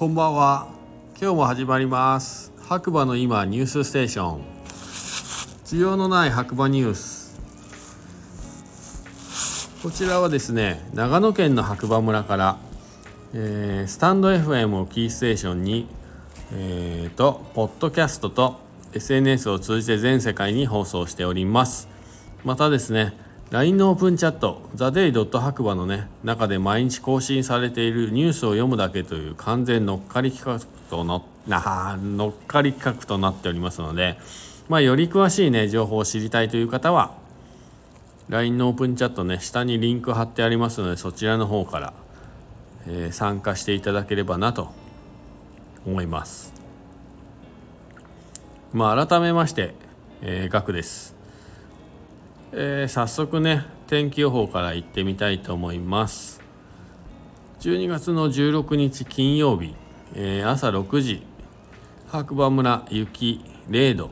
こんばんは。今日も始まります。白馬の今ニュースステーション。需要のない白馬ニュース。こちらはですね長野県の白馬村から、えースタンド FM をキーステーションにえーとポッドキャストと SNS を通じて全世界に放送しております。またですね LINE のオープンチャット「ザデイドット白馬のね中で毎日更新されているニュースを読むだけという完全乗っかり企画とのな乗っかり企画となっておりますので、まあ、より詳しいね情報を知りたいという方は LINE のオープンチャットね下にリンク貼ってありますのでそちらの方から、えー参加していただければなと思います。まあ改めまして、えー、ガクです。えー早速ね天気予報から行ってみたいと思います。12月の16日金曜日、えー朝6時白馬村雪0度。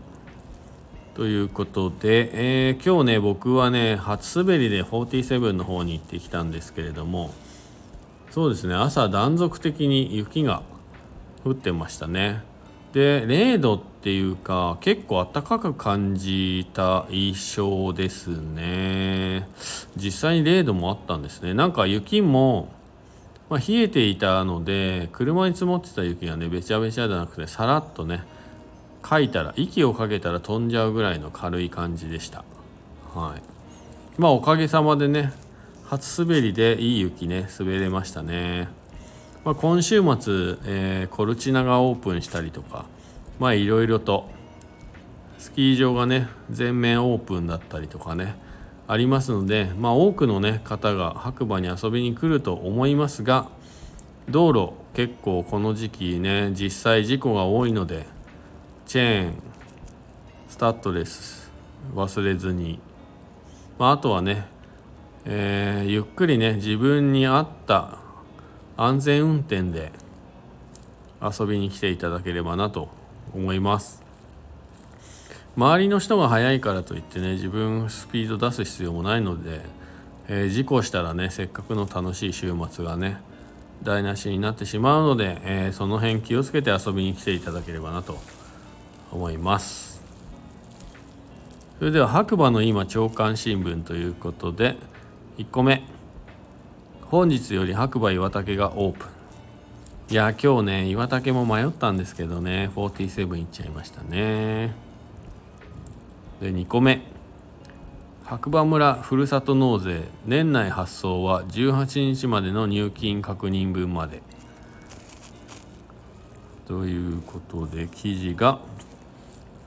ということで、えー今日ね僕はね初滑りで47の方に行ってきたんですけれどもそうですね朝断続的に雪が降ってましたね。で0度っていうか結構暖かく感じた印象ですね。実際に0度もあったんですね。なんか雪も、まあ、冷えていたので車に積もってた雪がねべちゃべちゃじゃなくてさらっとねかいたら息をかけたら飛んじゃうぐらいの軽い感じでした。はい。まあおかげさまでね初滑りでいい雪ね滑れましたね。まあ、今週末、えーコルチナがオープンしたりとかまあいろいろとスキー場がね全面オープンだったりとかねありますのでまあ多くのね方が白馬に遊びに来ると思いますが道路結構この時期ね実際事故が多いのでチェーンスタッドレス忘れずに、まあ、あとはね、えーゆっくりね自分に合った安全運転で遊びに来ていただければなと思います。周りの人が速いからといってね自分スピード出す必要もないので、えー事故したらねせっかくの楽しい週末がね台無しになってしまうので、えーその辺気をつけて遊びに来ていただければなと思います。それでは白馬の今朝刊新聞ということで1個目。本日より白馬岩竹がオープン。いや今日ね岩竹も迷ったんですけどね。47行っちゃいましたね。で2個目。白馬村ふるさと納税。年内発送は18日までの入金確認分まで。ということで記事が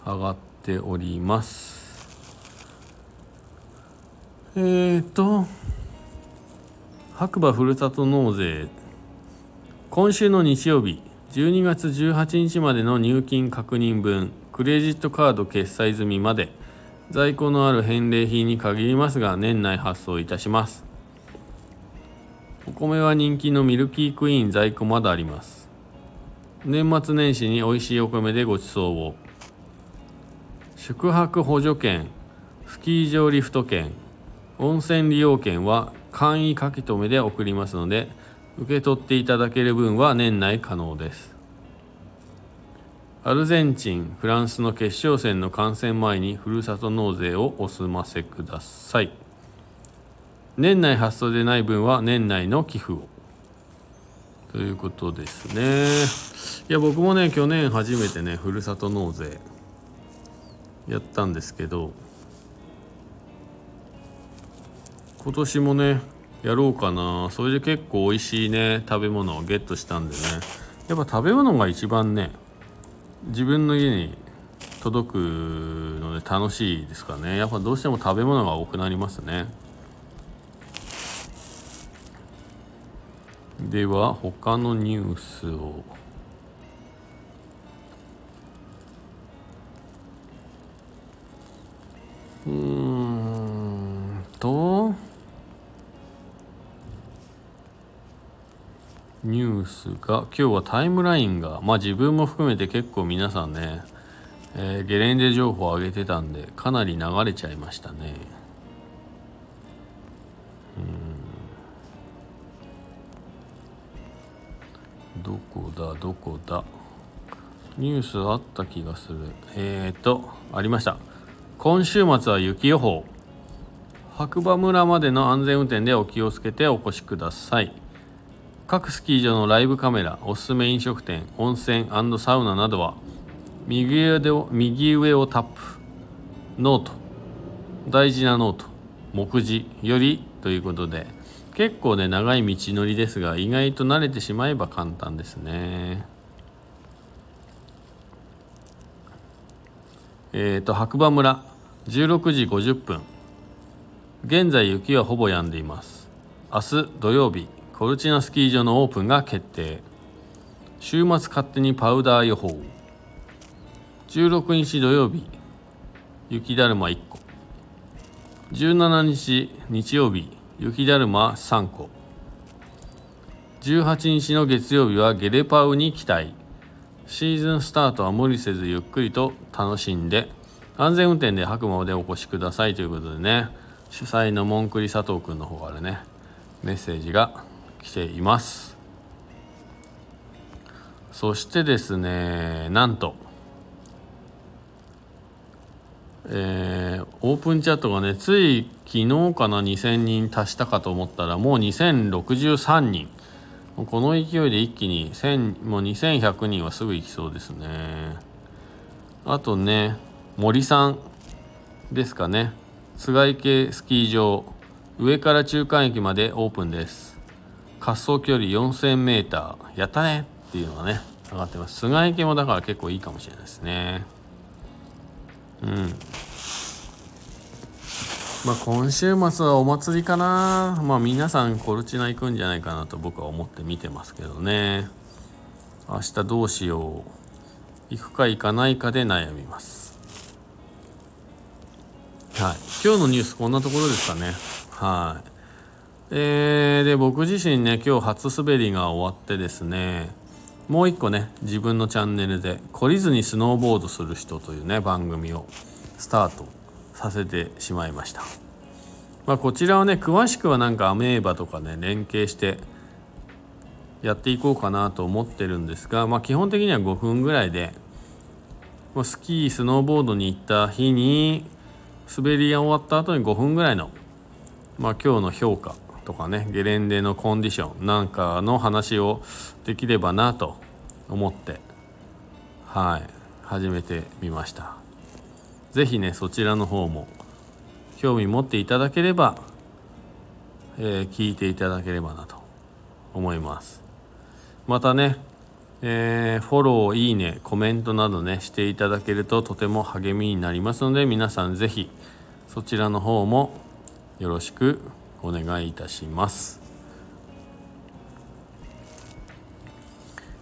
上がっております。えーと白馬ふるさと納税。今週の日曜日12月18日までの入金確認分クレジットカード決済済みまで在庫のある返礼品に限りますが年内発送いたします。お米は人気のミルキークイーン在庫まだあります。年末年始に美味しいお米でご馳走を。宿泊補助券スキー場リフト券温泉利用券は簡易書き留めで送りますので受け取っていただける分は年内可能です。アルゼンチンフランスの決勝戦の観戦前にふるさと納税をお済ませください。年内発送でない分は年内の寄付を。ということですね。いや僕もね去年初めてねふるさと納税やったんですけど今年もねやろうかな。それで結構美味しいね食べ物をゲットしたんでね。やっぱ食べ物が一番ね自分の家に届くので楽しいですかね。やっぱどうしても食べ物が多くなりますね。では他のニュースを。ニュースが今日はタイムラインがまあ自分も含めて結構皆さんね、えーゲレンデ情報を上げてたんでかなり流れちゃいましたね。うん。どこだどこだ。ニュースあった気がする。えーとありました。今週末は雪予報。白馬村までの安全運転でお気をつけてお越しください。各スキー場のライブカメラおすすめ飲食店温泉サウナなどは右上で右上をタップ。ノート。大事なノート。目次よりということで。結構ね長い道のりですが意外と慣れてしまえば簡単ですね。えっ、ー、と白馬村。16時50分。現在雪はほぼ止んでいます。明日土曜日。コルチナスキー場のオープンが決定。週末勝手にパウダー予報。16日土曜日。雪だるま1個。17日日曜日。雪だるま3個。18日の月曜日はゲレパウに期待。シーズンスタートは無理せずゆっくりと楽しんで安全運転で白馬までお越しくださいということでね。主催のモンクリ佐藤君の方からねメッセージが来ています。そしてですねなんとえー、オープンチャットがねつい昨日かな2000人足したかと思ったらもう2063人。この勢いで一気に1000もう2100人はすぐ行きそうですね。あとね森さんですかね。菅池スキー場上から中間駅までオープンです。滑走距離 4000m やったね。っていうのがね上がってます。菅池もだから結構いいかもしれないですね。うん。まあ今週末はお祭りかな。まあ皆さんコルチナ行くんじゃないかなと僕は思って見てますけどね。明日どうしよう。行くか行かないかで悩みます。はい、今日のニュースこんなところですかね。はい。えー、で、僕自身ね、今日初滑りが終わってですね、もう一個ね、自分のチャンネルで、懲りずにスノーボードする人というね、番組をスタートさせてしまいました。まあ、こちらはね、詳しくはなんかアメーバとかね、連携してやっていこうかなと思ってるんですが、まあ、基本的には5分ぐらいで、スキー、スノーボードに行った日に、滑りが終わった後に5分ぐらいの、まあ、今日の評価とかねゲレンデのコンディションなんかの話をできればなと思ってはい始めてみました。是非ねそちらの方も興味持っていただければ、えー、聞いていただければなと思います。またねえー、フォロー、いいね、コメントなどね、していただけるととても励みになりますので、皆さんぜひそちらの方もよろしくお願いいたします。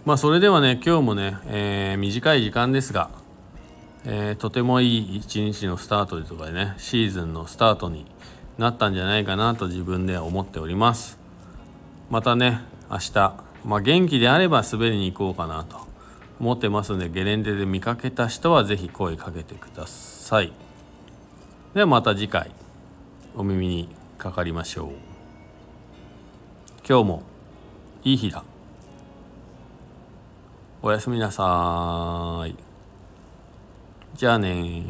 まあそれではね、今日もね、えー、短い時間ですが、えー、とてもいい一日のスタートとかでね、シーズンのスタートになったんじゃないかなと自分で思っております。またね、明日、まあ、元気であれば滑りに行こうかなと思ってますのでゲレンデで見かけた人は是非声かけてくださいではまた次回お耳にかかりましょう。今日もいい日だ。おやすみなさい。じゃあね